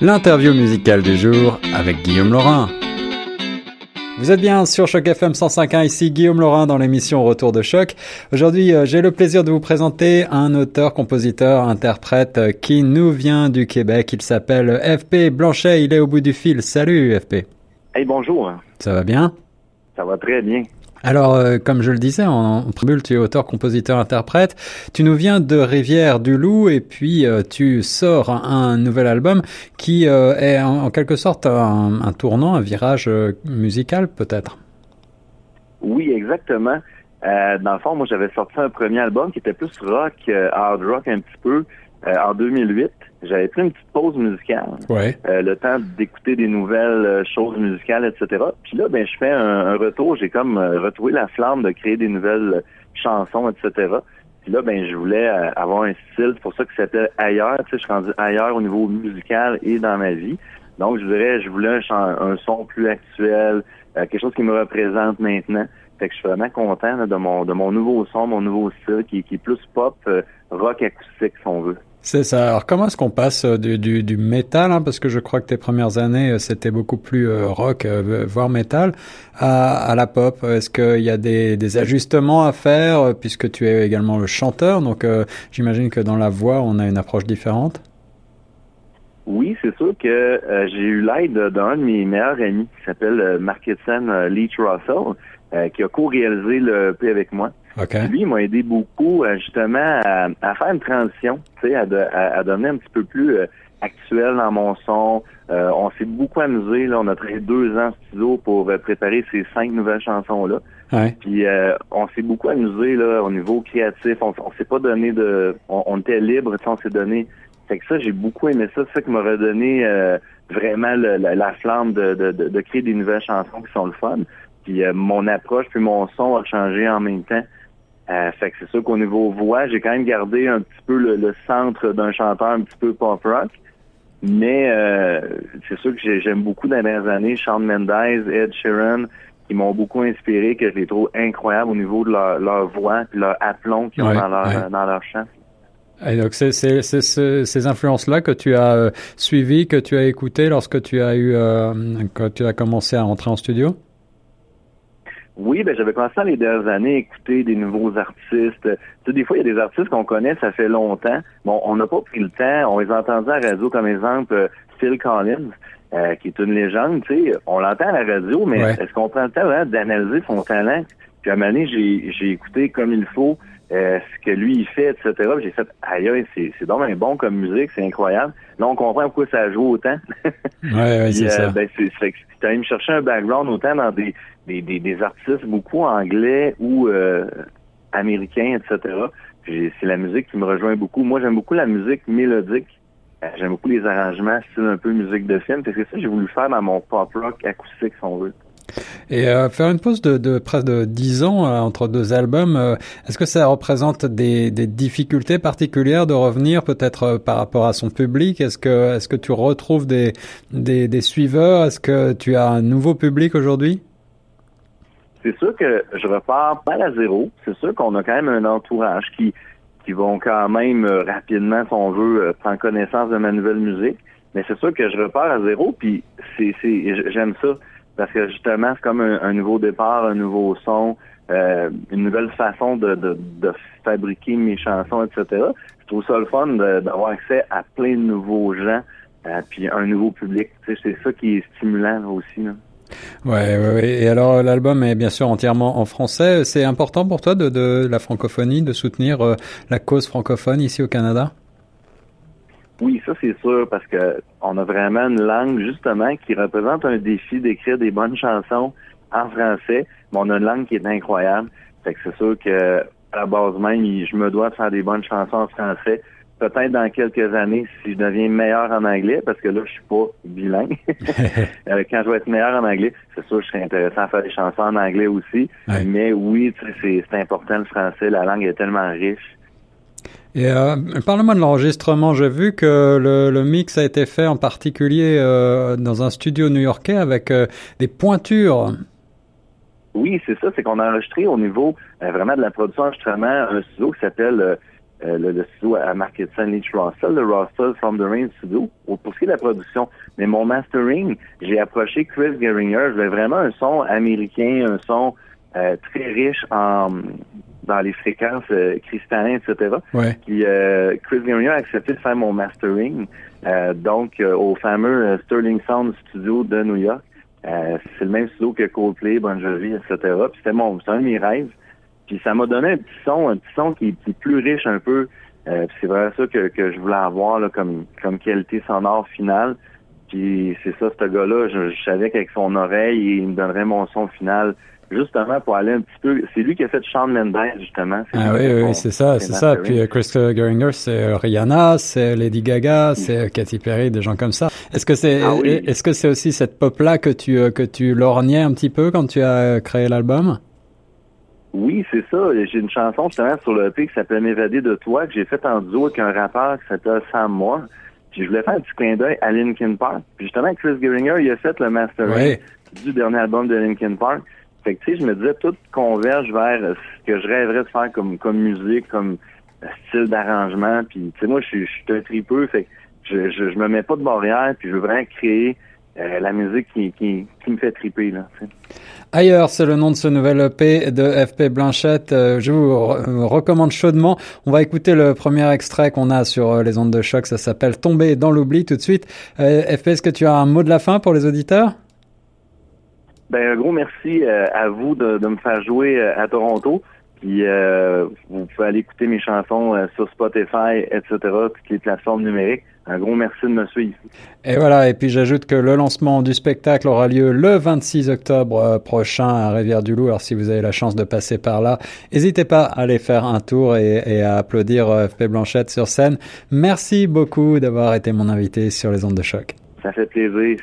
L'interview musicale du jour avec Guillaume Laurin. Vous êtes bien sur Choc FM 105.1, ici Guillaume Laurin dans l'émission Retour de Choc. Aujourd'hui, euh, j'ai le plaisir de vous présenter un auteur, compositeur, interprète euh, qui nous vient du Québec. Il s'appelle FP Blanchet, il est au bout du fil. Salut FP. Hey, bonjour. Ça va bien? Ça va très bien. Alors, euh, comme je le disais en, en tu es auteur, compositeur, interprète. Tu nous viens de Rivière-du-Loup et puis euh, tu sors un, nouvel album qui euh, est en, quelque sorte un, tournant, un virage musical peut-être. Oui, exactement. dans le fond, moi, j'avais sorti un premier album qui était plus rock, hard rock un petit peu, en 2008 j'avais pris une petite pause musicale. Ouais. Euh, le temps d'écouter des nouvelles euh, choses musicales, etc. Puis là, ben, je fais un, retour. J'ai comme euh, retrouvé la flamme de créer des nouvelles chansons, etc. Puis là, ben, je voulais avoir un style. C'est pour ça que c'était ailleurs. Tu sais, je suis rendu ailleurs au niveau musical et dans ma vie. Donc, je dirais, je voulais un, son plus actuel, quelque chose qui me représente maintenant. Fait que je suis vraiment content de mon de mon nouveau son, mon nouveau style, qui, qui est plus pop, rock acoustique, si on veut. C'est ça. Alors comment est-ce qu'on passe euh, du, du, du métal, hein, parce que je crois que tes premières années euh, c'était beaucoup plus euh, rock, voire métal, à, à la pop. Est-ce qu'il y a des, des, ajustements à faire puisque tu es également le chanteur, donc j'imagine que dans la voix on a une approche différente. Oui, c'est sûr que j'ai eu l'aide d'un de mes meilleurs amis qui s'appelle Marketson Leach Russell, qui a co-réalisé le P avec moi. Lui, il m'a aidé beaucoup euh, justement à, faire une transition, tu sais, à, à, devenir un petit peu plus euh, actuel dans mon son. Euh, on s'est beaucoup amusé, là, on a travaillé deux ans en studio pour préparer ces cinq nouvelles chansons-là. Puis on s'est beaucoup amusé là, au niveau créatif. On, on s'est pas donné de. On, était libre, on s'est donné. Fait que ça, j'ai beaucoup aimé ça. C'est ça qui m'a redonné vraiment la, flamme de, de, de, créer des nouvelles chansons qui sont le fun. Puis mon approche puis mon son a changé en même temps. Euh, fait que c'est sûr qu'au niveau voix, j'ai quand même gardé un petit peu le, centre d'un chanteur un petit peu pop rock. Mais euh, c'est sûr que j'aime beaucoup dans les dernières années Shawn Mendes, Ed Sheeran, qui m'ont beaucoup inspiré, que je les trouve incroyables au niveau de leur, voix et leur aplomb qu'ils ont dans leur, dans leur chant. Et donc c'est ces influences-là que tu as euh, suivies, que tu as écoutées lorsque tu as eu euh, quand tu as commencé à entrer en studio? Oui, ben j'avais commencé dans les dernières années à écouter des nouveaux artistes. Tu sais, des fois, il y a des artistes qu'on connaît, ça fait longtemps. Bon, on n'a pas pris le temps. On les a entendus à la radio, comme exemple euh, Phil Collins, euh, qui est une légende. Tu sais, on l'entend à la radio, mais est-ce qu'on prend le temps d'analyser son talent? Puis à un moment donné, j'ai écouté comme il faut euh, ce que lui il fait, etc. J'ai fait aïe, c'est c'est un bon comme musique, c'est incroyable. Là, on comprend pourquoi ça joue autant. ouais, ouais, c'est ça. Ben, c'est allé me chercher un background autant dans des des, des, des artistes beaucoup anglais ou euh, américains, etc. C'est la musique qui me rejoint beaucoup. Moi, j'aime beaucoup la musique mélodique. Euh, j'aime beaucoup les arrangements, style un peu musique de film. C'est ça que j'ai voulu faire dans mon pop rock acoustique, si on veut. Et euh, faire une pause de, de près de 10 ans euh, entre deux albums, euh, est-ce que ça représente des, des, difficultés particulières de revenir peut-être par rapport à son public? Est-ce que, est-ce que tu retrouves des, des, des suiveurs? Est-ce que tu as un nouveau public aujourd'hui? C'est sûr que je repars pas à zéro. C'est sûr qu'on a quand même un entourage qui qui vont quand même euh, rapidement, si on veut, euh, prendre connaissance de ma nouvelle musique. Mais c'est sûr que je repars à zéro, puis c'est, c'est j'aime ça. Parce que justement, c'est comme un, nouveau départ, un nouveau son, euh, une nouvelle façon de, de, de, fabriquer mes chansons, etc. Je trouve ça le fun d'avoir accès à plein de nouveaux gens, puis un nouveau public. c'est ça qui est stimulant aussi. Là. Ouais, ouais, ouais, Et alors, l'album est bien sûr entièrement en français. C'est important pour toi de, de la francophonie, de soutenir euh, la cause francophone ici au Canada? Oui, ça c'est sûr, parce que on a vraiment une langue justement qui représente un défi d'écrire des bonnes chansons en français, mais on a une langue qui est incroyable. Fait que c'est sûr que à la base même, je me dois de faire des bonnes chansons en français peut-être dans quelques années si je deviens meilleur en anglais, parce que là, je suis pas bilingue. Euh, quand je vais être meilleur en anglais, c'est sûr que je serais intéressant à faire des chansons en anglais aussi. Mais oui, c'est important le français, la langue est tellement riche. Et euh, parle-moi de l'enregistrement. J'ai vu que le, mix a été fait en particulier euh, dans un studio new-yorkais avec euh, des pointures. Oui, c'est ça. C'est qu'on a enregistré au niveau vraiment de la production enregistrement un studio qui s'appelle le, studio à Market Leach Russell, le Russell From the Rain Studio, pour ce qui est de la production. Mais mon mastering, j'ai approché Chris Geringer. Je voulais vraiment un son américain, un son très riche en dans les fréquences euh, cristallines, etc. Ouais. Puis euh, Chris Geringer a accepté de faire mon mastering, euh, donc au fameux Sterling Sound Studio de New York. c'est le même studio que Coldplay, Bon Jovi, etc. Puis c'était mon, c'est un de mes rêves. Puis ça m'a donné un petit son, un petit son qui, est plus riche un peu. c'est vraiment ça que, que je voulais avoir là, comme, comme qualité sonore finale. Puis c'est ça, ce gars-là, je, je savais qu'avec son oreille, il me donnerait mon son final justement pour aller un petit peu. C'est lui qui a fait Shawn Mendes, justement. Ah oui, oui, c'est ça, c'est ça. Puis euh, Chris Geringer, c'est euh, Rihanna, c'est Lady Gaga, c'est euh, Katy Perry, des gens comme ça. Est-ce que c'est, ah est-ce que c'est aussi cette pop-là que tu que tu lorgnais un petit peu quand tu as créé l'album? Oui, c'est ça. J'ai une chanson justement sur le EP qui s'appelle M'évader de toi que j'ai faite en duo avec un rappeur qui s'appelle Sam Moore. Puis je voulais faire un petit clin d'œil à Linkin Park. Puis justement, Chris Geringer, il a fait le mastering du dernier album de Linkin Park. Fait que, tu sais, je me disais, tout converge vers ce que je rêverais de faire comme, comme musique, comme style d'arrangement. Puis, tu sais, moi, je suis, un tripeux, fait que je, je, je, me mets pas de barrière, puis je veux vraiment créer euh, la musique qui, qui, qui, me fait triper, là. Ailleurs, c'est le nom de ce nouvel EP de FP Blanchette. Euh, je vous recommande chaudement. On va écouter le premier extrait qu'on a sur euh, les ondes de choc. Ça s'appelle Tomber dans l'oubli tout de suite. FP, est-ce que tu as un mot de la fin pour les auditeurs? Ben, un gros merci euh, à vous de, me faire jouer euh, à Toronto. Puis euh, vous pouvez aller écouter mes chansons sur Spotify, etc., toutes les plateformes numériques. Un gros merci de me suivre. Et voilà, et puis j'ajoute que le lancement du spectacle aura lieu le 26 octobre prochain à Rivière-du-Loup. Alors si vous avez la chance de passer par là, n'hésitez pas à aller faire un tour et, et à applaudir FP Blanchette sur scène. Merci beaucoup d'avoir été mon invité sur les ondes de choc. Ça fait plaisir.